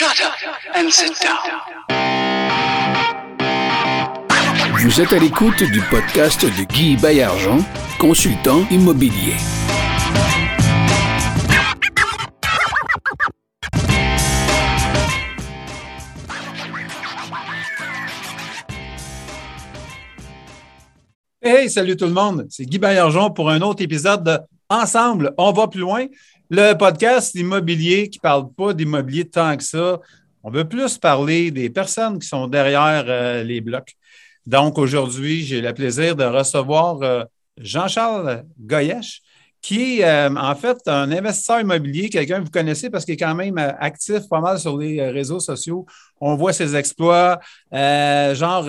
Shut up and sit down. Vous êtes à l'écoute du podcast de Guy Bayargent, consultant immobilier. Hey, salut tout le monde. C'est Guy Bayargent pour un autre épisode de Ensemble, on va plus loin. Le podcast immobilier qui ne parle pas d'immobilier tant que ça. On veut plus parler des personnes qui sont derrière euh, les blocs. Donc, aujourd'hui, j'ai le plaisir de recevoir euh, Jean-Charles Goyesh, qui est euh, en fait un investisseur immobilier, quelqu'un que vous connaissez parce qu'il est quand même actif pas mal sur les réseaux sociaux. On voit ses exploits, genre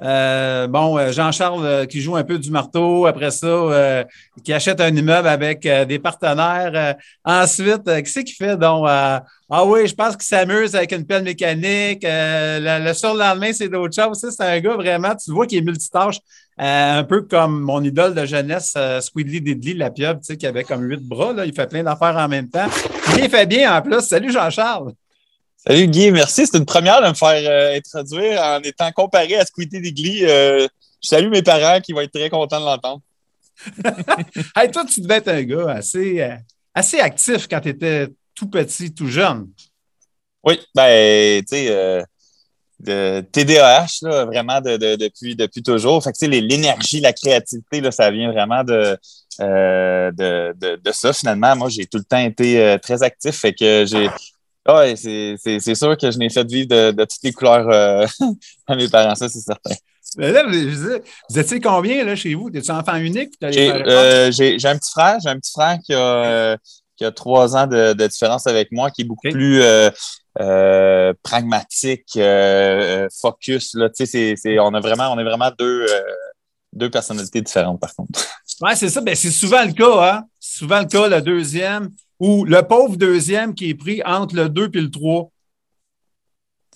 euh, bon, euh, Jean-Charles euh, qui joue un peu du marteau, après ça, qui achète un immeuble avec des partenaires. ensuite, qui c'est qui fait donc Ah oui, je pense qu'il s'amuse avec une pelle mécanique. le, le surlendemain, c'est d'autres choses. C'est un gars vraiment, tu vois, qui est multitâche. un peu comme mon idole de jeunesse, Squidly Diddly, la pieuvre, tu sais, qui avait comme huit bras. Là, il fait plein d'affaires en même temps. Il fait bien en plus. Salut Jean-Charles. Salut Guy, merci. C'est une première de me faire euh, introduire en étant comparé à Squiddy Digly. Euh, je salue mes parents qui vont être très contents de l'entendre. hey, toi, tu devais être un gars assez, euh, assez actif quand tu étais tout petit, tout jeune. Oui, ben, tu sais, de TDAH, là, vraiment de, depuis, depuis toujours. Fait que, l'énergie, la créativité, là, ça vient vraiment de, de, de, ça, finalement. Moi, j'ai tout le temps été très actif. Fait que j'ai oui, c'est sûr que je n'ai fait vivre de, toutes les couleurs euh, à mes parents, ça, c'est certain. là, vous étiez combien là, chez vous? Êtes-tu enfant unique? Euh, j'ai un petit frère. J'ai un petit frère qui a, euh, qui a trois ans de, différence avec moi, qui est beaucoup plus pragmatique, focus. Là. on, a vraiment, on est vraiment deux, deux personnalités différentes, par contre. Oui, c'est ça. Ben, c'est souvent le cas. Hein? C'est souvent le cas, le deuxième ou le pauvre deuxième qui est pris entre le 2 et le 3.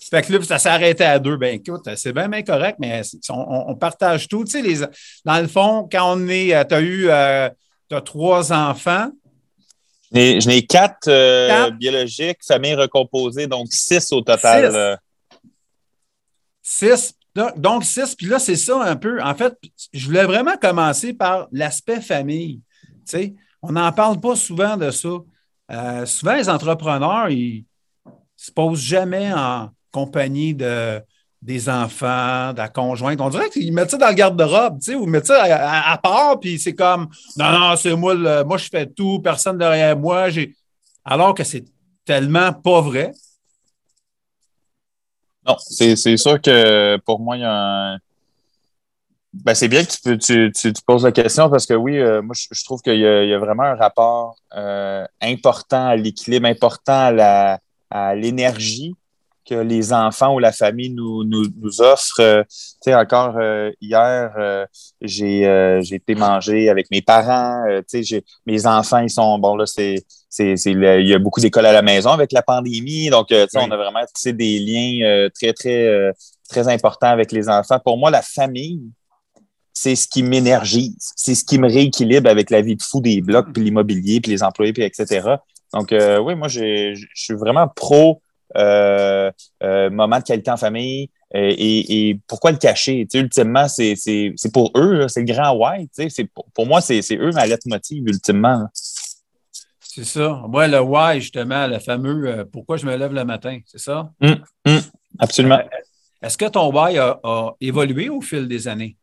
Fait que là, ça s'est arrêté à 2. Ben écoute, c'est bien, bien correct, mais on, partage tout. Tu sais, les, dans le fond, quand on est, euh, tu as eu euh, as trois enfants. Je n'ai quatre, euh, biologiques, famille recomposée, donc six au total. Six? Donc. Puis là, c'est ça un peu. En fait, je voulais vraiment commencer par l'aspect famille. Tu sais, on n'en parle pas souvent de ça. Euh, souvent, les entrepreneurs, ils ne se posent jamais en compagnie de, des enfants, de la conjointe. On dirait qu'ils mettent ça dans le garde-robe, tu sais, ou mettent ça à, part, puis c'est comme non, non, c'est moi, moi, je fais tout, personne derrière moi. Alors que c'est tellement pas vrai. Non, c'est sûr que pour moi, il y a un ben, c'est bien que tu, tu, poses la question parce que oui, euh, moi, je, trouve qu'il y, a vraiment un rapport euh, important à l'équilibre, important à l'énergie que les enfants ou la famille nous, nous, nous offrent. Euh, tu sais, encore hier, j'ai été manger avec mes parents. tu sais, mes enfants, ils sont, bon, là, c'est, c'est, il y a beaucoup d'écoles à la maison avec la pandémie. Donc, tu sais, on a vraiment des liens très, très, très importants avec les enfants. Pour moi, la famille, c'est ce qui m'énergise, c'est ce qui me rééquilibre avec la vie de fou des blocs, puis l'immobilier, puis les employés, puis etc. Donc, euh, oui, moi, je suis vraiment pro euh, euh, moment de qualité en famille. Et, pourquoi le cacher? ultimement, c'est pour eux, c'est le grand why. Pour, pour moi, c'est eux ma lettre motive, ultimement. C'est ça. Moi, le why, justement, le fameux pourquoi je me lève le matin, c'est ça? Hum, hum, absolument. Est-ce que ton why a évolué au fil des années?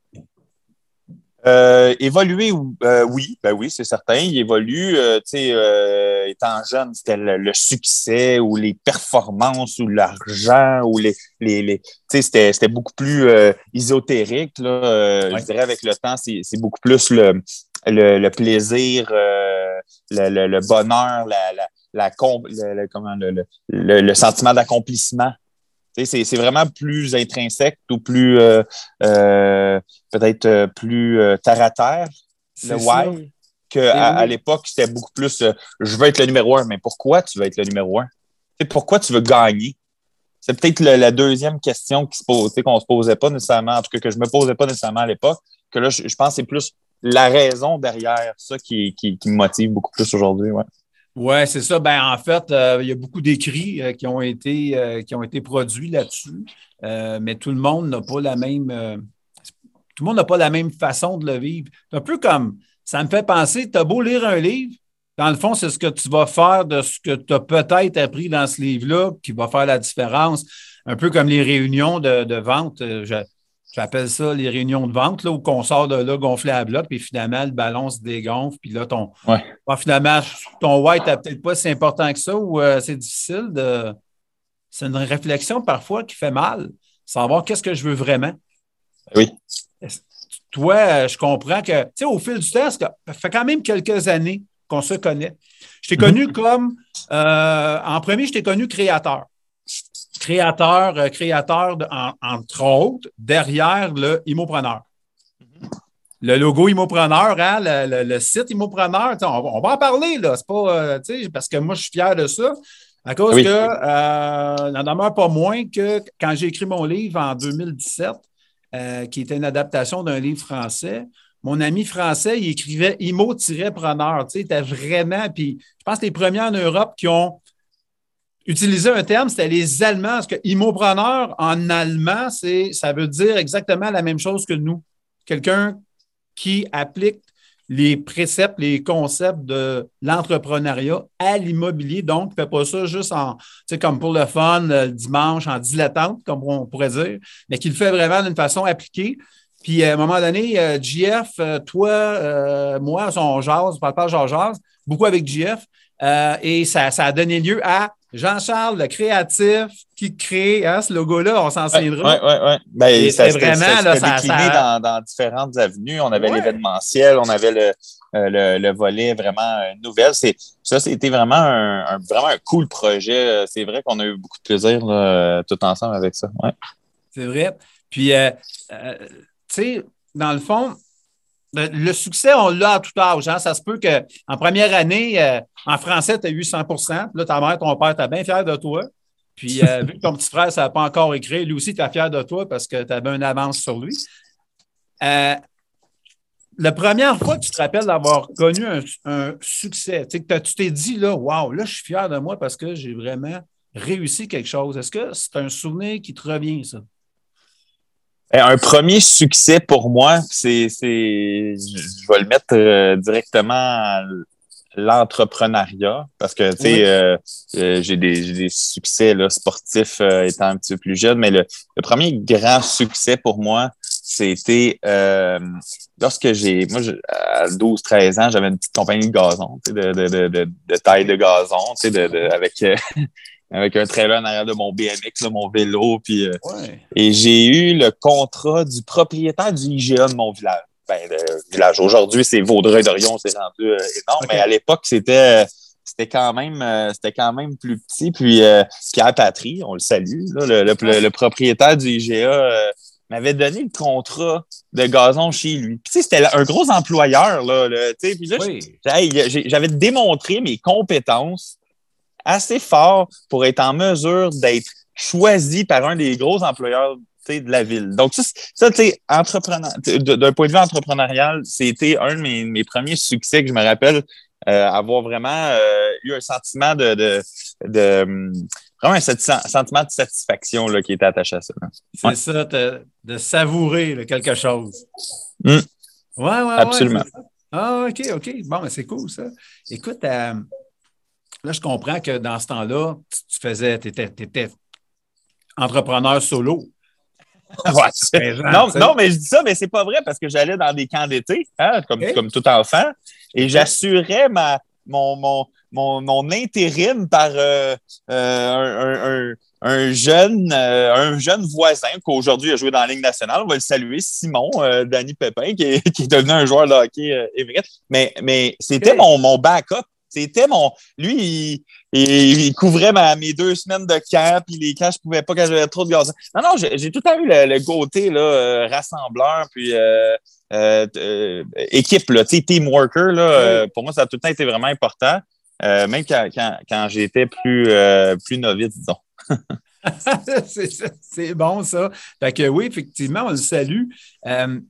Euh, évoluer, euh, oui, ben oui, c'est certain. Il évolue. Euh, tu sais, euh, étant jeune, c'était le, succès ou les performances ou l'argent ou les, les, les tu sais, c'était beaucoup plus ésotérique. Là. Je dirais avec le temps, c'est beaucoup plus le, le, le plaisir, le, le, bonheur, la, la, la, le, comment, le, le, sentiment d'accomplissement c'est vraiment plus intrinsèque ou plus euh, euh, peut-être euh, plus terre à terre, le why, qu'à à, l'époque, c'était beaucoup plus je veux être le numéro un. Mais pourquoi tu veux être le numéro un? pourquoi tu veux gagner? C'est peut-être la deuxième question qui se pose, qu'on ne se posait pas nécessairement, en tout cas que je ne me posais pas nécessairement à l'époque, que là, je, pense que c'est plus la raison derrière ça qui, qui, me motive beaucoup plus aujourd'hui. Ouais. Oui, c'est ça. Ben, en fait, euh, il y a beaucoup d'écrits euh, qui, ont été, euh, qui ont été produits là-dessus, mais tout le monde n'a pas la même. tout le monde n'a pas la même façon de le vivre. C'est un peu comme ça me fait penser, tu as beau lire un livre, dans le fond, c'est ce que tu vas faire de ce que tu as peut-être appris dans ce livre-là qui va faire la différence. Un peu comme les réunions de, vente. J'appelle ça les réunions de vente, là, où on sort de là gonflé à bloc, puis finalement, le ballon se dégonfle, puis là, ton, ouais. finalement, ton white n'est peut-être pas si important que ça, ou euh, c'est difficile de. C'est une réflexion parfois qui fait mal, savoir qu'est-ce que je veux vraiment. Oui. Toi, euh, je comprends que, tu sais, au fil du temps, ça fait quand même quelques années qu'on se connaît. Je t'ai mm-hmm. connu comme, euh, en premier, je t'ai connu créateur créateur, euh, créateur entre autres, derrière le Immopreneur. Le logo Immopreneur, hein, le, site Immopreneur, on, va en parler, là. C'est pas, euh, parce que moi, je suis fier de ça. À cause que, euh, n'en demeure pas moins que quand j'ai écrit mon livre en 2017, qui était une adaptation d'un livre français, mon ami français, il écrivait Imo-preneur. Tu sais, était vraiment, puis je pense que les premiers en Europe qui ont utiliser un terme, c'était les Allemands. Parce que immopreneur en allemand, c'est, ça veut dire exactement la même chose que nous. Quelqu'un qui applique les préceptes, les concepts de l'entrepreneuriat à l'immobilier. Donc, ne fait pas ça juste en, comme pour le fun, le dimanche, en dilettante, comme on pourrait dire, mais qu'il le fait vraiment d'une façon appliquée. Puis, à un moment donné, euh, JF, euh, toi, euh, moi, on jase, on parle pas jase, beaucoup avec JF, et ça a donné lieu à Jean-Charles, le créatif, qui crée hein, ce logo-là, on s'en souviendra. Oui, oui, oui. Ben, ça, vraiment, là, ça, décliné Dans, dans, différentes avenues. On avait l'événementiel, on avait le, euh, le, volet vraiment euh, nouvelle. Ça, c'était vraiment un, vraiment un cool projet. C'est vrai qu'on a eu beaucoup de plaisir tout ensemble avec ça. Ouais. C'est vrai. Puis, euh, tu sais, dans le fond, le succès, on l'a à tout âge. Hein? Ça se peut qu'en première année, euh, en français, tu as eu 100% Là, ta mère, ton père, tu bien fier de toi. Puis, euh, vu que ton petit frère, ça n'a pas encore écrit, lui aussi, tu es fier de toi parce que tu avais une avance sur lui. Euh, la première fois que tu te rappelles d'avoir connu un, succès, tu t'es dit, là, waouh, là, je suis fier de moi parce que j'ai vraiment réussi quelque chose. Est-ce que c'est un souvenir qui te revient, ça? Ben, un premier succès pour moi, c'est, c'est je vais le mettre euh, directement à l'entrepreneuriat parce que tu sais euh, euh, j'ai, des, j'ai des succès là, sportifs étant un petit peu plus jeune, mais le, le premier grand succès pour moi, c'était lorsque j'ai moi à 12 13 ans, j'avais une petite compagnie de gazon, de, de, de, de, de taille de gazon, tu sais de, de, avec avec un trailer en arrière de mon BMX, mon vélo. Puis, euh, Et j'ai eu le contrat du propriétaire du IGA de mon village. Ben, le village. Aujourd'hui, c'est Vaudreuil-Dorion, c'est rendu euh, énorme, mais à l'époque, c'était c'était quand même c'était quand même plus petit. Puis Pierre Patry, on le salue, le, le, propriétaire du IGA m'avait donné le contrat de gazon chez lui. Puis c'était un gros employeur, là. puis là, j'avais démontré mes compétences assez fort pour être en mesure d'être choisi par un des gros employeurs de la ville. Donc, ça, tu sais, d'un point de vue entrepreneurial, c'était un de mes, premiers succès que je me rappelle euh, avoir vraiment euh, eu un sentiment de, de, vraiment un sentiment de satisfaction là, qui était attaché à ça. C'est ça, de savourer quelque chose. Oui, mmh. Ouais, ouais, Absolument. ah, OK, OK. Bon, c'est cool, ça. Écoute, euh, Là, je comprends que dans ce temps-là, tu faisais, tu étais, entrepreneur solo. non, non, mais je dis ça, mais c'est pas vrai parce que j'allais dans des camps d'été, hein, comme, comme tout enfant, et j'assurais ma, mon, mon, mon, intérim par euh, euh, un, jeune, euh, un jeune voisin qu'aujourd'hui a joué dans la Ligue nationale. On va le saluer, Simon, Danny Pépin, qui est, qui est, devenu un joueur de hockey vrai. Mais, mais c'était mon, mon backup c'était mon. Lui, il, couvrait ma, mes deux semaines de camp, puis les camps, je pouvais pas quand j'avais trop de gaz. Non, non, j'ai tout à eu le, le côté là, euh, rassembleur, puis euh, euh, équipe, là, team worker. Là, pour moi, ça a tout le temps été vraiment important, même quand, quand, quand j'étais plus, plus novice, disons. c'est bon, ça. Fait que oui, effectivement, on le salue. tu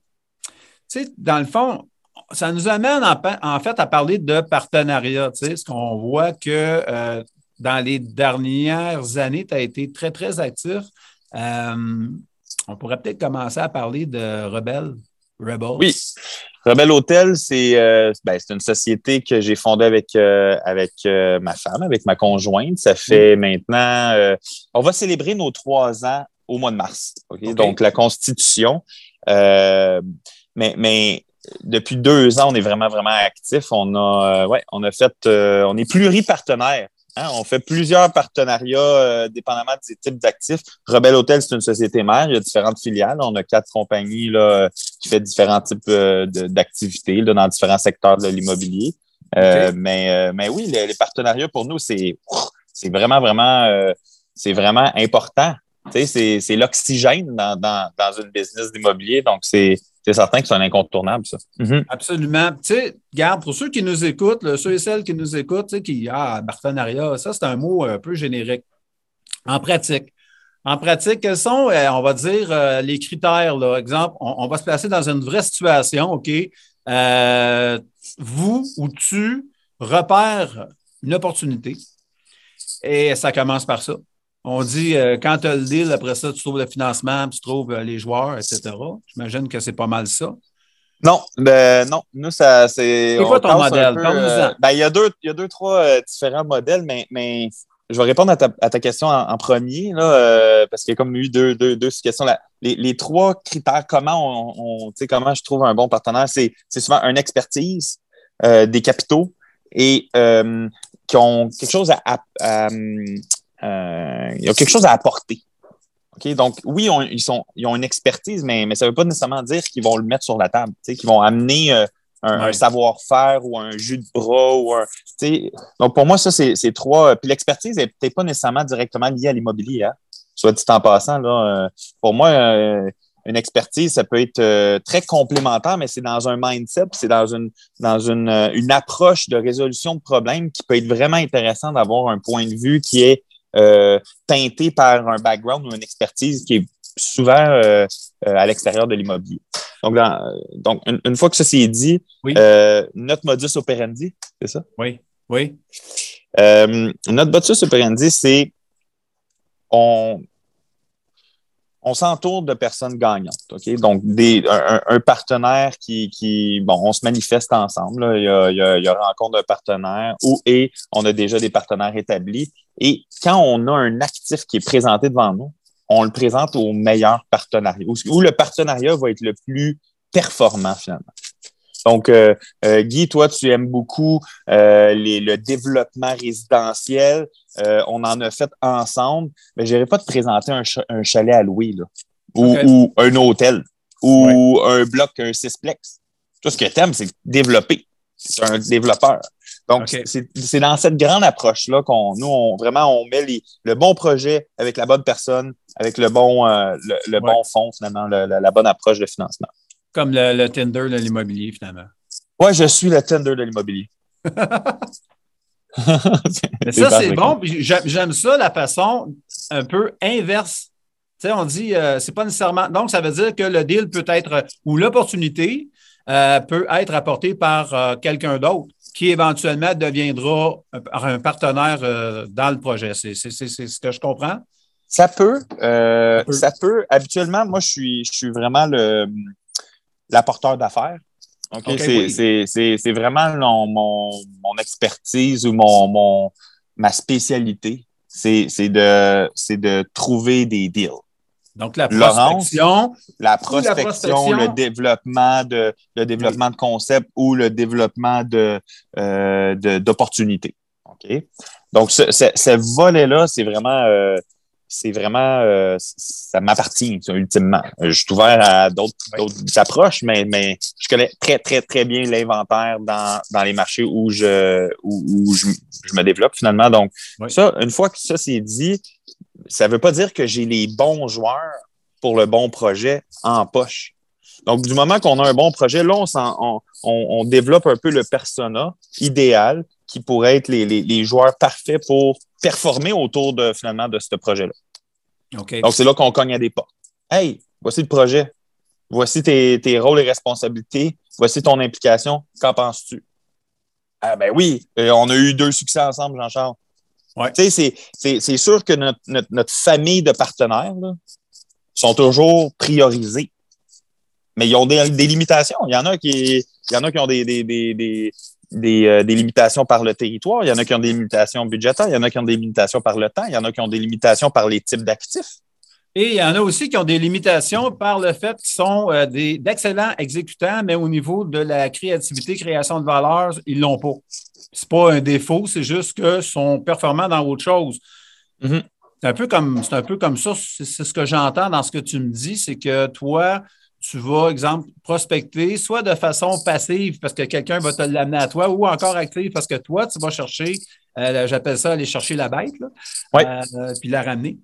sais, dans le fond, ça nous amène en, fait à parler de partenariat. Tu sais, ce qu'on voit que euh, dans les dernières années, tu as été très, très actif. Euh, on pourrait peut-être commencer à parler de Rebelle. Rebel. Oui. Rebelle Hotel, c'est ben, une société que j'ai fondée avec, avec ma femme, avec ma conjointe. Ça fait maintenant, on va célébrer nos trois ans au mois de mars. Donc, la Constitution. mais, mais depuis deux ans, on est vraiment, vraiment actif. On a, euh, ouais, on a fait, euh, on est pluripartenaire. Hein? On fait plusieurs partenariats euh, dépendamment des types d'actifs. Rebelle Hotel, c'est une société mère. Il y a différentes filiales. On a quatre compagnies là, qui font différents types d'activités dans différents secteurs de l'immobilier. mais, mais oui, les, partenariats pour nous, c'est c'est vraiment, vraiment, c'est vraiment important. C'est l'oxygène dans, dans, dans une business d'immobilier. Donc, c'est c'est certain que c'est un incontournable, ça. Mhm. Absolument. Tu sais, garde, pour ceux qui nous écoutent, ceux et celles qui nous écoutent, tu sais, qui, ah, partenariat, ça, c'est un mot un peu générique. En pratique. En pratique, quels sont, euh, on va dire, euh, les critères? Là? Exemple, on, va se placer dans une vraie situation, OK? Euh, vous ou tu repères une opportunité et ça commence par ça. On dit, euh, quand tu as le deal, après ça, tu trouves le financement, tu trouves euh, les joueurs, etc. J'imagine que c'est pas mal ça. Non, ben non. Nous, ça, c'est. C'est quoi ton modèle? Euh, ben, il y a deux, il y a deux trois différents modèles, mais, mais je vais répondre à ta, à ta question en, premier, là, parce qu'il y a comme eu deux, deux, deux questions. Là. Les, les, trois critères, comment on, on comment je trouve un bon partenaire, c'est souvent une expertise, des capitaux et qui ont quelque chose à, à euh, il y a quelque chose à apporter. Okay? Donc, oui, ils, sont, ils ont une expertise, mais, mais ça ne veut pas nécessairement dire qu'ils vont le mettre sur la table, qu'ils vont amener euh, un, savoir-faire ou un jus de bras. Ou un, donc, pour moi, ça, c'est trois. Puis l'expertise n'est peut-être pas nécessairement directement liée à l'immobilier. Hein? Soit dit en passant, là, euh, pour moi, une expertise, ça peut être très complémentaire, mais c'est dans un mindset, c'est dans une dans une, une approche de résolution de problèmes qui peut être vraiment intéressant d'avoir un point de vue qui est euh, teinté par un background ou une expertise qui est souvent euh, euh, à l'extérieur de l'immobilier. Donc, donc une, fois que ça c'est dit, notre modus operandi, c'est ça? Oui, oui. notre modus operandi, c'est on, on s'entoure de personnes gagnantes. Donc, des, un, partenaire qui, bon, on se manifeste ensemble. Il, y a, il, rencontre d'un partenaire ou et on a déjà des partenaires établis. Et quand on a un actif qui est présenté devant nous, on le présente au meilleur partenariat, où, le partenariat va être le plus performant finalement. Donc, euh, euh, Guy, toi, tu aimes beaucoup euh, les, le développement résidentiel. On en a fait ensemble, mais je n'irai pas te présenter un, un, chalet à louer, là, ou, ou un hôtel, ou un bloc, un sixplex. Tout ce que tu aimes, c'est développer. C'est un développeur. Donc, c'est dans cette grande approche-là qu'on, nous, on, vraiment, on met les, le bon projet avec la bonne personne, avec le bon, euh, le, bon fonds, finalement, la bonne approche de financement. Comme le, le tender de l'immobilier, finalement. Oui, je suis le tender de l'immobilier. Mais ça, c'est bon. J'aime ça, la façon un peu inverse. Tu sais, on dit, euh, c'est pas nécessairement. Donc, ça veut dire que le deal peut être, ou l'opportunité euh, peut être apportée par euh, quelqu'un d'autre qui éventuellement deviendra un, partenaire dans le projet. C'est ce que je comprends? Ça peut. ça peut. Habituellement, moi, je suis, je suis vraiment l'apporteur d'affaires. OK, c'est vraiment mon, mon, expertise ou mon, mon ma spécialité. C'est de, de trouver des deals. Donc, la prospection. la prospection, le développement de, le développement de concepts ou le développement de, euh, d'opportunités. OK? Donc, ce, ce, ce volet-là, c'est vraiment, euh, c'est vraiment, euh, ça m'appartient, ultimement. Je suis ouvert à d'autres approches, mais, mais je connais très, très, très bien l'inventaire dans, dans les marchés où je, où, je, me développe finalement. Donc, ça, une fois que ça c'est dit, ça ne veut pas dire que j'ai les bons joueurs pour le bon projet en poche. Donc, du moment qu'on a un bon projet, là, on, on, développe un peu le persona idéal qui pourrait être les, les, les joueurs parfaits pour performer autour de finalement de ce projet-là. Donc, c'est là qu'on cogne à des portes. Hey, voici le projet. voici tes, tes rôles et responsabilités, voici ton implication, qu'en penses-tu? Ah ben oui, euh, on a eu deux succès ensemble, Jean-Charles. Ouais. Tu sais, c'est sûr que notre, notre, notre, famille de partenaires là, sont toujours priorisés. Mais ils ont des, des, limitations. Il y en a qui, il y en a qui ont des, des, des, des, euh, des, limitations par le territoire, il y en a qui ont des limitations budgétaires, il y en a qui ont des limitations par le temps, il y en a qui ont des limitations par les types d'actifs. Et il y en a aussi qui ont des limitations par le fait qu'ils sont euh, d'excellents exécutants, mais au niveau de la créativité, création de valeur, ils ne l'ont pas. Ce n'est pas un défaut, c'est juste qu'ils sont performants dans autre chose. Mm-hmm. C'est un peu comme ça, c'est ce que j'entends dans ce que tu me dis, c'est que toi, tu vas, exemple, prospecter, soit de façon passive parce que quelqu'un va te l'amener à toi, ou encore active parce que toi, tu vas chercher, euh, j'appelle ça aller chercher la bête, là, euh, puis la ramener.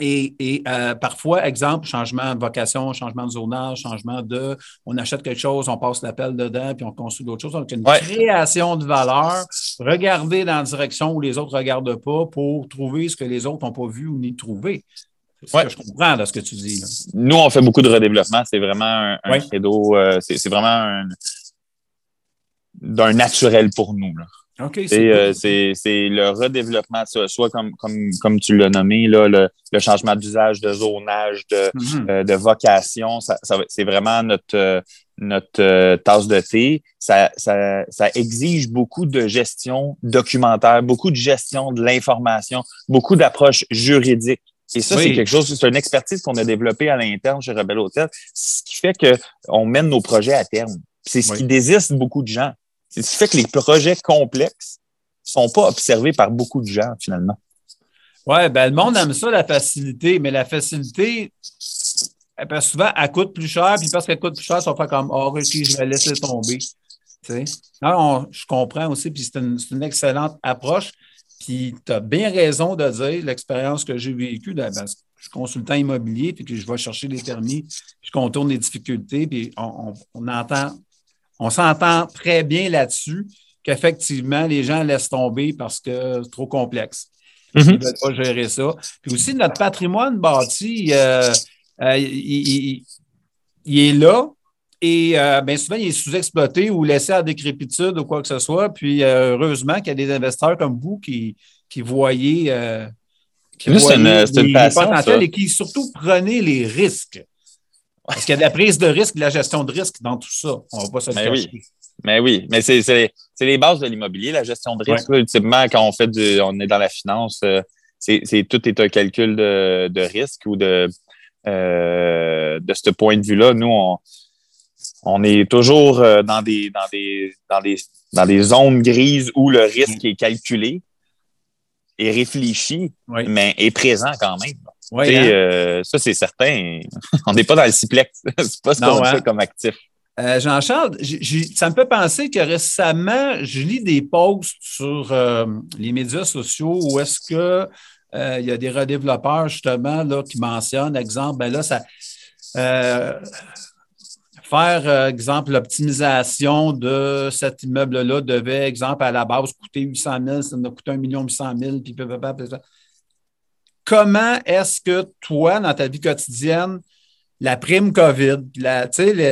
Et, et euh, parfois, exemple, changement de vocation, changement de zonage, changement de, on achète quelque chose, on passe l'appel dedans, puis on construit d'autres choses. Donc, une Ouais. création de valeur, regarder dans la direction où les autres ne regardent pas pour trouver ce que les autres n'ont pas vu ou ni trouvé. Ce Ouais. que je comprends de ce que tu dis. là. Nous, on fait beaucoup de redéveloppement. C'est vraiment un, un Ouais. credo. euh, c'est vraiment un- d'un naturel pour nous. Là. OK, C'est, euh, c'est le redéveloppement, soit comme, comme, comme tu l'as nommé, là, le, le changement d'usage, de zonage, de, Mhm. euh, de vocation. Ça, c'est vraiment notre, notre tasse de thé. Ça, ça, ça exige beaucoup de gestion documentaire, beaucoup de gestion de l'information, beaucoup d'approches juridiques. Et ça, Oui. c'est quelque chose, c'est une expertise qu'on a développée à l'interne chez Rebelle Hôtel, ce qui fait qu'on mène nos projets à terme. C'est ce Oui. qui désiste beaucoup de gens. C'est ce qui fait que les projets complexes sont pas observés par beaucoup de gens, finalement. Oui, ben, le monde aime ça, la facilité, mais la facilité, ben, souvent, elle coûte plus cher, puis parce qu'elle coûte plus cher, ça fait comme Ah, OK, je vais laisser tomber. Tu sais? Non, on- je comprends aussi, puis c'est une, c'est une excellente approche. Puis tu as bien raison de dire l'expérience que j'ai vécue. ben, je suis consultant immobilier, puis que je vais chercher les permis, je contourne les difficultés, puis on, on- on entend, on s'entend très bien là-dessus qu'effectivement, les gens laissent tomber parce que c'est trop complexe. Ils ne veulent pas gérer ça. Puis aussi, notre patrimoine bâti, euh, euh, il, il- il est là et euh, bien souvent, il est sous-exploité ou laissé à décrépitude ou quoi que ce soit. Puis euh, heureusement qu'il y a des investisseurs comme vous qui, qui voyez. euh, qui Nous, c'est une- voyez une les- passion, et qui surtout prenez les risques. Parce qu'il y a de la prise de risque, de la gestion de risque dans tout ça. On ne va pas se Mais oui. Mais oui, mais c'est c'est- c'est les bases de l'immobilier, la gestion de risque. là, ultimement, quand on fait du, on est dans la finance, c'est c'est- tout est un calcul de, de risque ou de de ce point de vue-là. Nous, on, on est toujours euh, dans des dans des dans des dans des zones grises où le risque est calculé et réfléchi, Oui. mais est présent quand même. Oui, hein? euh, ça, c'est certain. on n'est pas dans le ciplex. c'est pas ce qu'on hein? fait comme actif. Euh, Jean-Charles, ça me fait penser que récemment, je lis des posts sur euh, les médias sociaux où est-ce que il y a des redéveloppeurs justement là, qui mentionnent, exemple, ben là, ça faire, euh, exemple, l'optimisation de cet immeuble-là devait, exemple, à la base coûter 800 000, ça nous a coûté 1 800 000, puis. Comment est-ce que toi, dans ta vie quotidienne, la prime COVID,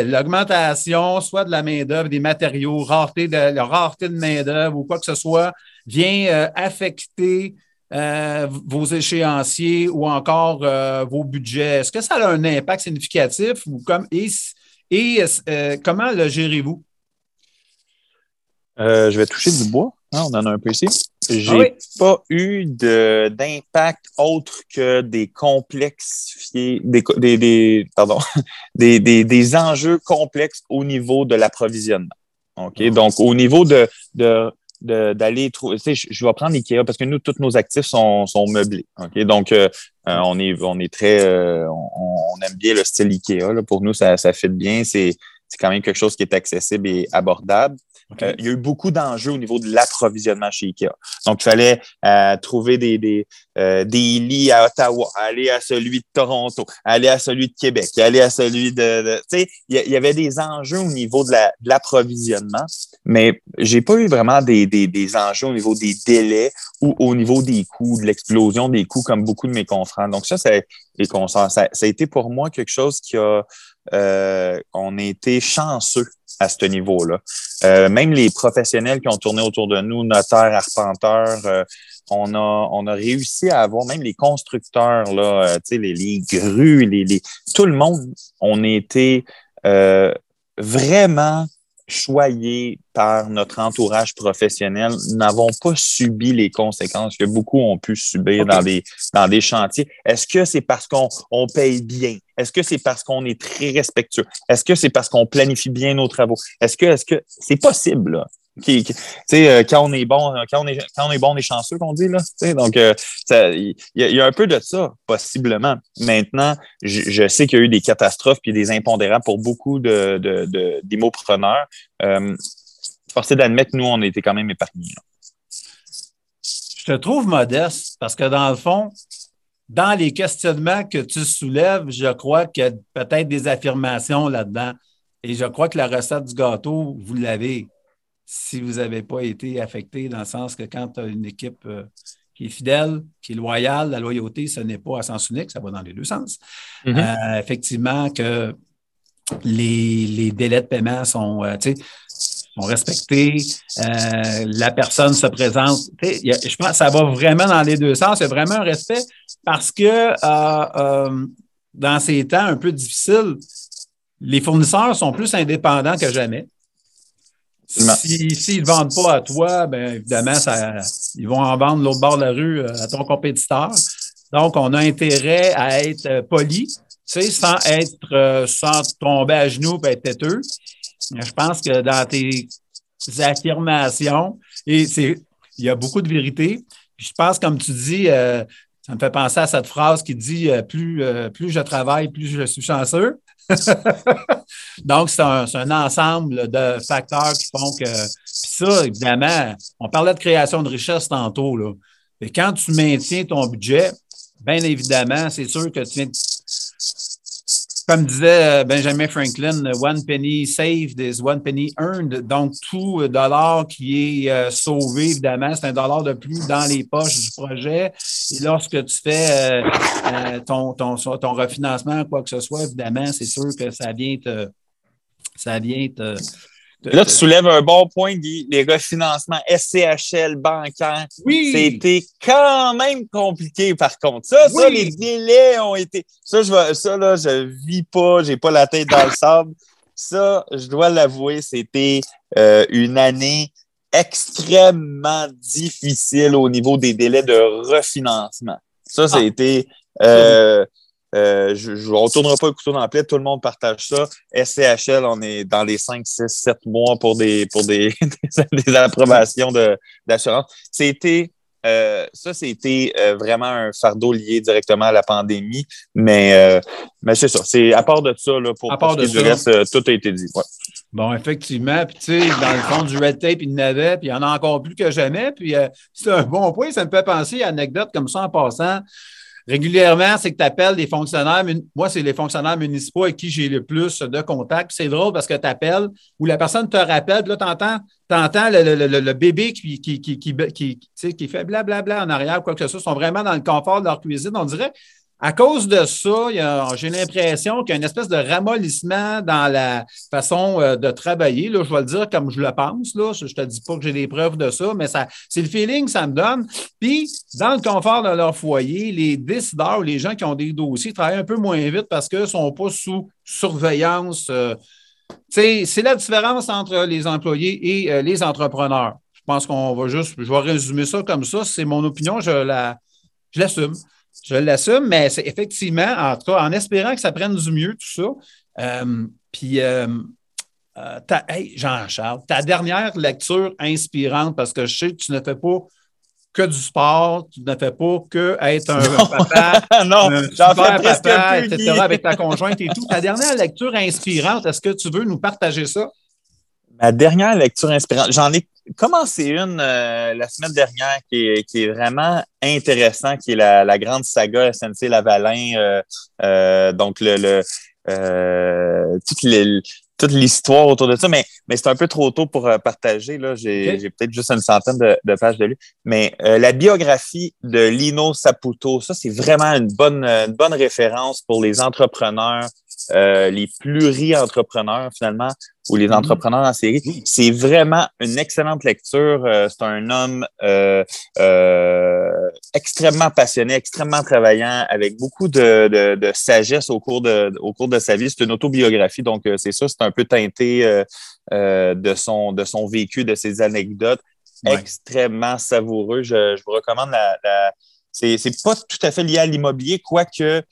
l'augmentation soit de la main-d'œuvre, des matériaux, rareté de, la rareté de main-d'œuvre ou quoi que ce soit, vient euh, affecter euh, vos échéanciers ou encore vos budgets? Est-ce que ça a un impact significatif ou comme et euh, comment le gérez-vous? Euh, je vais toucher du bois. Hein, on en a un peu ici. J'ai Ah oui. pas eu d'impact autre que des complexifiés, des, des, des- pardon, des, des, des enjeux complexes au niveau de l'approvisionnement. OK? Ah. Donc, au niveau de, de- d'aller trouver, tu sais, je, vais prendre Ikea parce que nous, tous nos actifs sont, sont meublés. Donc, euh, euh, on est, on est très, euh, on, aime bien le style Ikea. Pour nous, ça, ça fit bien. C'est quand même quelque chose qui est accessible et abordable. Euh, il y a eu beaucoup d'enjeux au niveau de l'approvisionnement chez IKEA. Donc, il fallait euh, trouver des, des, euh, des lits à Ottawa, aller à celui de Toronto, aller à celui de Québec, aller à celui de... de- tu sais, il y, avait des enjeux au niveau de la- l'approvisionnement, mais j'ai pas eu vraiment des, des, des enjeux au niveau des délais ou au niveau des coûts, de l'explosion des coûts, comme beaucoup de mes confrères. Donc, ça, c'est les. Ça, ça a été pour moi quelque chose qui a euh, on a été chanceux à ce niveau-là. Euh, même les professionnels qui ont tourné autour de nous, notaires, arpenteurs, euh, on a, on a réussi à avoir même les constructeurs, là, les, les grues, les, les, tout le monde, on été vraiment choyés par notre entourage professionnel, n'avons pas subi les conséquences que beaucoup ont pu subir dans, des, dans des chantiers. Est-ce que c'est parce qu'on on paye bien? Est-ce que c'est parce qu'on est très respectueux? Est-ce que c'est parce qu'on planifie bien nos travaux? Est-ce que est-ce que c'est possible? Là? Euh, quand on est bon, quand on est, quand on est bon, chanceux, qu'on dit, là. Donc, euh, il y, a un peu de ça, possiblement. Maintenant, je, sais qu'il y a eu des catastrophes puis des impondérables pour beaucoup de, de, d'émopreneurs. Euh, forcé d'admettre nous, on été quand même épargnés. Je te trouve modeste parce que dans le fond, dans les questionnements que tu soulèves, je crois qu'il y a peut-être des affirmations là-dedans. Et je crois que la recette du gâteau, vous l'avez si vous n'avez pas été affecté, dans le sens que quand tu as une équipe euh, qui est fidèle, qui est loyale, la loyauté, ce n'est pas à sens unique, ça va dans les deux sens. Mm-hmm. Euh, effectivement, que les, délais de paiement sont, euh, sont respectés, la personne se présente. je pense que ça va vraiment dans les deux sens. C'est vraiment un respect parce que dans ces temps un peu difficiles, les fournisseurs sont plus indépendants que jamais. S'ils ne vendent pas à toi, bien évidemment, ça, ils vont en vendre l'autre bord de la rue euh, à ton compétiteur. Donc, on a intérêt à être euh, poli, tu sais, sans être, euh, sans tomber à genoux et être têteux. Je pense que dans tes affirmations, et c'est, il y a beaucoup de vérité. je pense, comme tu dis, ça me fait penser à cette phrase qui dit plus, plus je travaille, plus je suis chanceux. Donc, c'est un, ensemble de facteurs qui font que. Puis ça, évidemment, on parlait de création de richesse tantôt. Là. Et quand tu maintiens ton budget, bien évidemment, c'est sûr que tu viens comme disait euh, Benjamin Franklin, one penny saved is one penny earned. Donc, tout dollar qui est euh, sauvé, évidemment, c'est un dollar de plus dans les poches du projet. Et lorsque tu fais euh, ton, ton, ton refinancement, quoi que ce soit, évidemment, c'est sûr que ça vient te. Ça vient te Là, tu soulèves un bon point, Guy. Les refinancements SCHL bancaires, oui. c'était quand même compliqué, par contre. Ça, ça, les délais ont été. Ça, je ça, là, je vis pas, j'ai pas la tête dans le sable. Ça, je dois l'avouer, c'était euh, une année extrêmement difficile au niveau des délais de refinancement. Ça, ça a ah. été. Euh, euh, je ne retournerai pas le couteau dans la plaie, tout le monde partage ça. SCHL, on est dans les 5, 6, 7 mois pour des, pour des, des approbations d'assurance. C'était euh, ça, c'était euh, vraiment un fardeau lié directement à la pandémie. Mais, euh, mais c'est ça. C'est à part de ça, là, pour, à part de ça, reste, tout a été dit. Bon, effectivement. Puis, tu sais, dans le fond du red tape, il y en avait, puis il y en a encore plus que jamais. Puis, c'est un bon point. Ça me fait penser à une anecdote comme ça en passant régulièrement, c'est que tu appelles des fonctionnaires. Moi, c'est les fonctionnaires municipaux avec qui j'ai le plus de contacts. C'est drôle parce que tu appelles ou la personne te rappelle, puis là, tu entends, entends le, bébé qui, qui, qui, qui, qui fait blablabla en arrière, quoi que ce soit. Ils sont vraiment dans le confort de leur cuisine. On dirait, à cause de ça, j'ai l'impression qu'il y a une espèce de ramollissement dans la façon euh, de travailler. Là, je vais le dire comme je le pense. Là. Je ne te dis pas que j'ai des preuves de ça, mais ça, c'est le feeling que ça me donne. Puis, dans le confort de leur foyer, les décideurs ou les gens qui ont des dossiers travaillent un peu moins vite parce qu'ils ne sont pas sous surveillance. Euh, c'est la différence entre les employés et euh, les entrepreneurs. Je pense qu'on va juste, je vais résumer ça comme ça. C'est mon opinion, je la, je l'assume. Je l'assume, mais c'est effectivement, en tout cas, en espérant que ça prenne du mieux, tout ça. Euh, puis, euh, euh, Jean-Charles, ta dernière lecture inspirante, parce que je sais que tu ne fais pas que du sport, tu ne fais pas que être un, papa, non, un super papa, etc., avec ta conjointe et tout. Ta dernière lecture inspirante, est-ce que tu veux nous partager ça? Ma dernière lecture inspirante, j'en ai commencé une euh, la semaine dernière qui est, qui est, vraiment intéressant, qui est la, la grande saga SNC Lavalin. Euh, euh, donc, le, le toute, toute l'histoire autour de ça, mais, mais c'est un peu trop tôt pour partager. Là. J'ai, j'ai peut-être juste une centaine de, de pages de lui. Mais la biographie de Lino Saputo, ça, c'est vraiment une bonne, une bonne référence pour les entrepreneurs euh, les pluri-entrepreneurs, finalement, ou les entrepreneurs en série. C'est vraiment une excellente lecture. Euh, c'est un homme euh, extrêmement passionné, extrêmement travaillant, avec beaucoup de, de, de, sagesse au cours de, au cours de sa vie. C'est une autobiographie, donc c'est ça, c'est un peu teinté de, son, de son vécu, de ses anecdotes. Ouais. Extrêmement savoureux. Je, je vous recommande la. la... C'est pas tout à fait lié à l'immobilier, quoique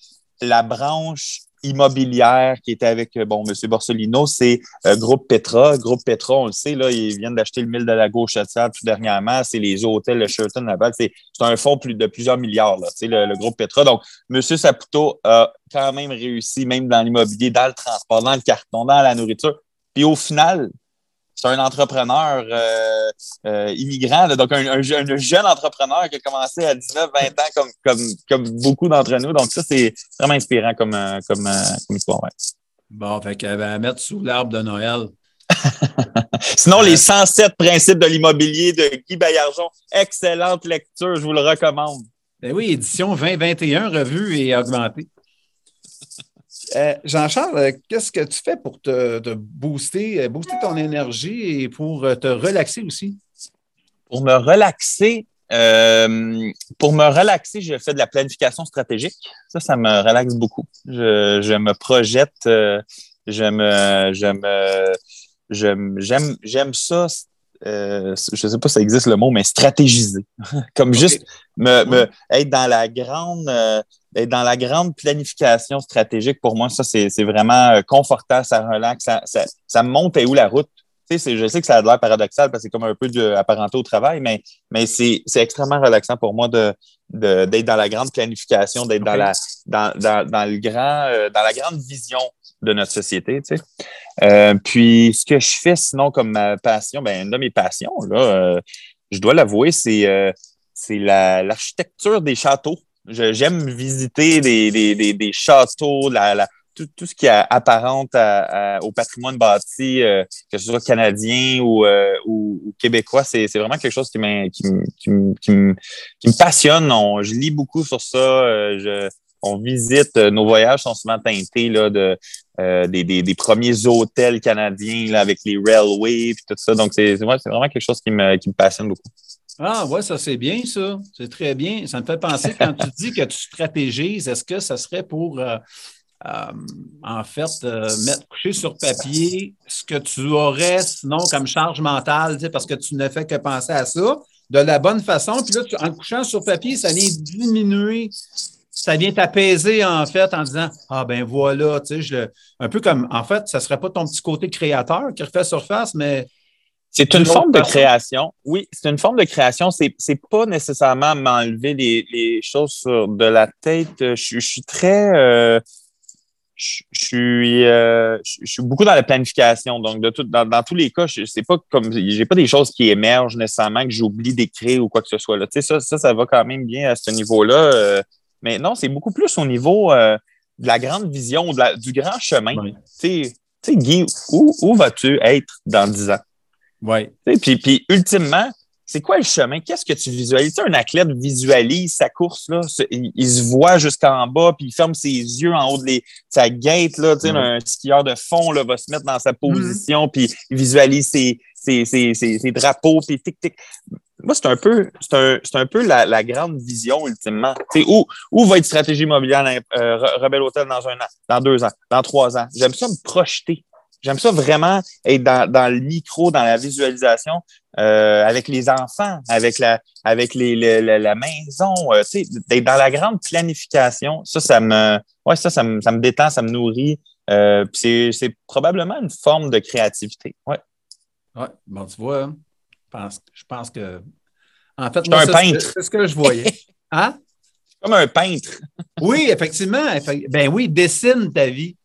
la branche immobilière qui était avec euh, bon M. Borsellino, c'est euh, Groupe Petra. Groupe Petra, on le sait, là, ils viennent d'acheter le mille de la gauche tout dernièrement. C'est les hôtels, le Sheraton là-bas. C'est un fonds plus, de plusieurs milliards, là, le, le groupe Petra. Donc, M. Saputo a quand même réussi, même dans l'immobilier, dans le transport, dans le carton, dans la nourriture. Puis au final, c'est un entrepreneur euh, euh, immigrant, là, donc un, un, je- un jeune entrepreneur qui a commencé à 19-20 ans comme, comme, comme beaucoup d'entre nous. Donc ça, c'est vraiment inspirant comme, euh, comme, comme histoire. ouais. Bon, fait qu'elle va mettre sous l'arbre de Noël. Sinon, les 107 principes de l'immobilier de Guy Baillargeon, excellente lecture, je vous le recommande. Ben oui, édition 2021, revue et augmentée. Euh, Jean-Charles, euh, qu'est-ce que tu fais pour te, te booster, euh, booster ton énergie et pour te relaxer aussi? Pour me relaxer, euh, pour me relaxer, je fais de la planification stratégique. Ça, ça me relaxe beaucoup. Je, je me projette, euh, je me, je me, je- j'aime, j'aime ça. euh, je sais pas si ça existe le mot, mais stratégiser. Comme juste me, me- être dans la grande, euh, être dans la grande planification stratégique. Pour moi, ça, c'est, vraiment euh, confortable, ça relaxe, ça, ça, ça me monte et où la route. Tu sais, je sais que ça a l'air paradoxal parce que c'est comme un peu du, apparenté au travail, mais, mais c'est, extrêmement relaxant pour moi de, d'être dans la grande planification, d'être dans, la, dans, dans, dans le grand, euh, dans la grande vision de notre société. Tu sais. Euh, puis, ce que je fais sinon comme ma passion, ben, une de mes passions, là, euh, je dois l'avouer, c'est, euh, c'est la, l'architecture des châteaux. J'aime visiter des, des, des, châteaux, la, tout, tout ce qui apparente à- au patrimoine bâti, euh, que ce soit canadien ou, euh, ou, québécois, c'est, vraiment quelque chose qui, qui, me- qui, me- passionne. On- je lis beaucoup sur ça. euh, on visite, nos voyages sont souvent teintés là, de, des, des, premiers hôtels canadiens là, avec les railways et tout ça. Donc, c'est vraiment quelque chose qui me, qui me passionne beaucoup. Ah, ouais, ça c'est bien, ça. C'est très bien. Ça me fait penser, quand tu dis que tu stratégises, est-ce que ça serait pour, euh, euh, en fait, euh, mettre, coucher sur papier ce que tu aurais sinon comme charge mentale, parce que tu ne fais que penser à ça de la bonne façon. Puis là, en couchant sur papier, ça vient diminuer, ça vient t'apaiser, en fait, en disant Ah, ben voilà, tu sais, un peu comme, en fait, ça ne serait pas ton petit côté créateur qui refait surface, mais C'est une forme de création. Oui, c'est une forme de création. C'est, c'est pas nécessairement m'enlever les, les choses sur de la tête. Je, je suis très. euh, je, je suis, euh, je, je suis beaucoup dans la planification. Donc, de tout, dans, dans tous les cas, je c'est pas comme. J'ai pas des choses qui émergent nécessairement que j'oublie d'écrire ou quoi que ce soit. Là. Tu sais, ça, ça, ça va quand même bien à ce niveau-là. euh, mais non, c'est beaucoup plus au niveau euh, de la grande vision, de la- du grand chemin. Oui. Tu sais, tu sais, Guy, où, où vas-tu être dans 10 ans? Sais, Puis, puis ultimement, c'est quoi le chemin? Qu'est-ce que tu visualises? Tu sais, un athlète visualise sa course, là. Il, il se voit jusqu'en bas, puis il ferme ses yeux en haut de les, sa gate, là. Tu sais, Mhm. un skieur de fond, là, va se mettre dans sa position, puis il visualise ses, ses, ses, ses, ses drapeaux, puis tic-tic. Moi, c'est un peu, c'est un, un peu la, la grande vision, ultimement. Tu sais, où, où va être stratégie immobilière, euh, Re- Rebelle Hôtel dans un an, dans deux ans, dans trois ans? J'aime ça me projeter. J'aime ça vraiment être dans, dans le micro, dans la visualisation, euh, avec les enfants, avec la, avec les, la maison, euh, tu sais, d'être dans la grande planification. Ça, ça me, ouais, ça, ça me, ça me détend, ça me nourrit. Euh, puis c'est, c'est probablement une forme de créativité. Ouais. Ouais, bon, tu vois, hein, je pense, je pense que. En fait, moi, un c'est ce que- peintre. C'est ce que je voyais. Hein? Comme un peintre. Oui, effectivement. effe- Ben oui, dessine ta vie.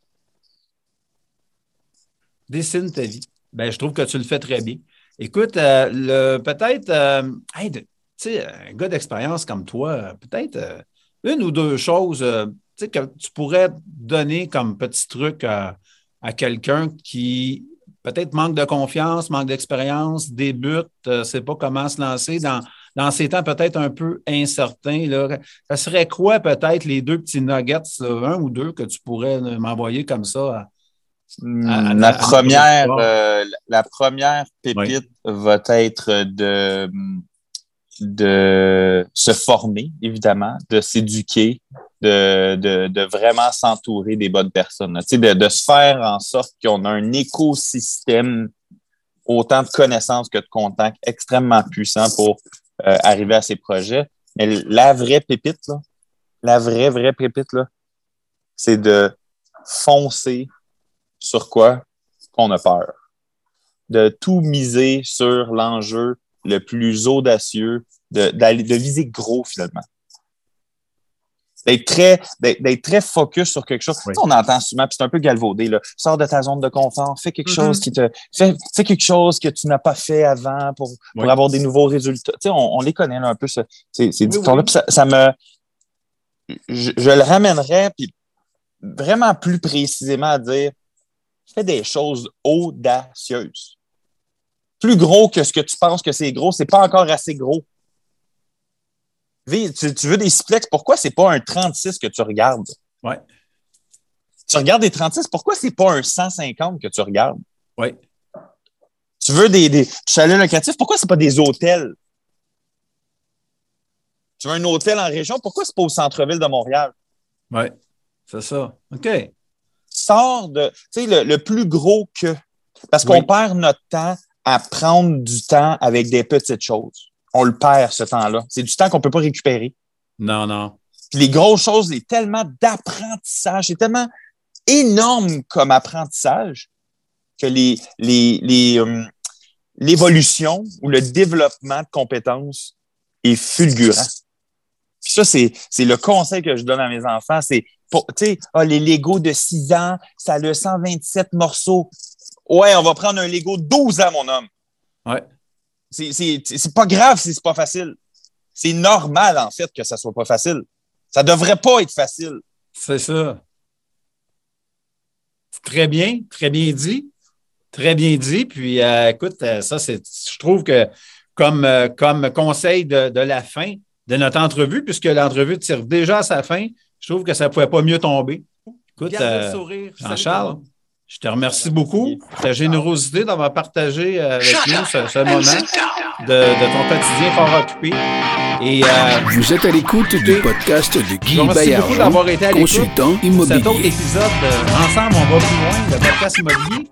Dessine ta vie. Ben, je trouve que tu le fais très bien. Écoute, euh, le, peut-être, euh, un gars d'expérience comme toi, peut-être euh, une ou deux choses que tu pourrais donner comme petit truc à, à quelqu'un qui peut-être manque de confiance, manque d'expérience, débute, ne sait pas comment se lancer dans, dans ces temps peut-être un peu incertains, là, ça serait quoi peut-être les deux petits nuggets, un ou deux que tu pourrais m'envoyer comme ça? À, la, première, euh, la première pépite va être de, de se former, évidemment, de s'éduquer, de, de, de, vraiment s'entourer des bonnes personnes. De, de se faire en sorte qu'on a un écosystème autant de connaissances que de contacts extrêmement puissants pour euh, arriver à ces projets. Mais la vraie pépite, là, la vraie, vraie pépite, là, c'est de foncer sur quoi qu'on a peur. De tout miser sur l'enjeu le plus audacieux, de, de viser gros finalement d'être très, d'être très focus sur quelque chose. On entend souvent, puis c'est un peu galvaudé, là. Sors de ta zone de confort, fais quelque mm-hmm. chose qui te. Fais, fais, quelque chose que tu n'as pas fait avant pour, pour avoir des nouveaux résultats. Tu sais, on, on les connaît un peu, ces, ces là Puis ça, ça, me. Je, je, le ramènerais, puis vraiment plus précisément à dire fais des choses audacieuses. Plus gros que ce que tu penses que c'est gros, c'est pas encore assez gros tu, veux des siplex, pourquoi c'est pas un 36 que tu regardes? Ouais. Tu regardes des 36, pourquoi c'est pas un 150 que tu regardes? Oui. Tu veux des, des chalets locatifs, pourquoi c'est pas des hôtels? Tu veux un hôtel en région, pourquoi c'est pas au centre-ville de Montréal? Oui, c'est ça. OK. Sors de, tu sais, le, plus gros que. Parce qu'on perd notre temps à prendre du temps avec des petites choses on le perd ce temps-là. C'est du temps qu'on ne peut pas récupérer. Non, non. Puis les grosses choses, c'est tellement d'apprentissage, c'est tellement énorme comme apprentissage que les, les, euh, l'évolution ou le développement de compétences est fulgurant. Puis ça, c'est, le conseil que je donne à mes enfants. C'est, tu sais, ah, les Legos de 6 ans, ça a 127 morceaux. Ouais, on va prendre un Lego 12 ans, mon homme. Ouais. C'est pas grave si c'est pas facile. C'est normal, en fait, que ça soit pas facile. Ça devrait pas être facile. C'est ça. Très bien, très bien dit. Très bien dit. Puis, euh, écoute, euh, ça, c'est, je trouve que comme, euh, comme conseil de, la fin de notre entrevue, puisque l'entrevue tire déjà à sa fin, je trouve que ça ne pouvait pas mieux tomber. Écoute, Jean-Charles, je te remercie beaucoup pour ta générosité d'avoir partagé euh, avec nous ce, moment de, ton quotidien fort occupé. Et, euh, Vous êtes à l'écoute du podcast de Guy Bayard, consultant immobilier. Cet autre épisode de Ensemble, on va plus loin, le podcast immobilier.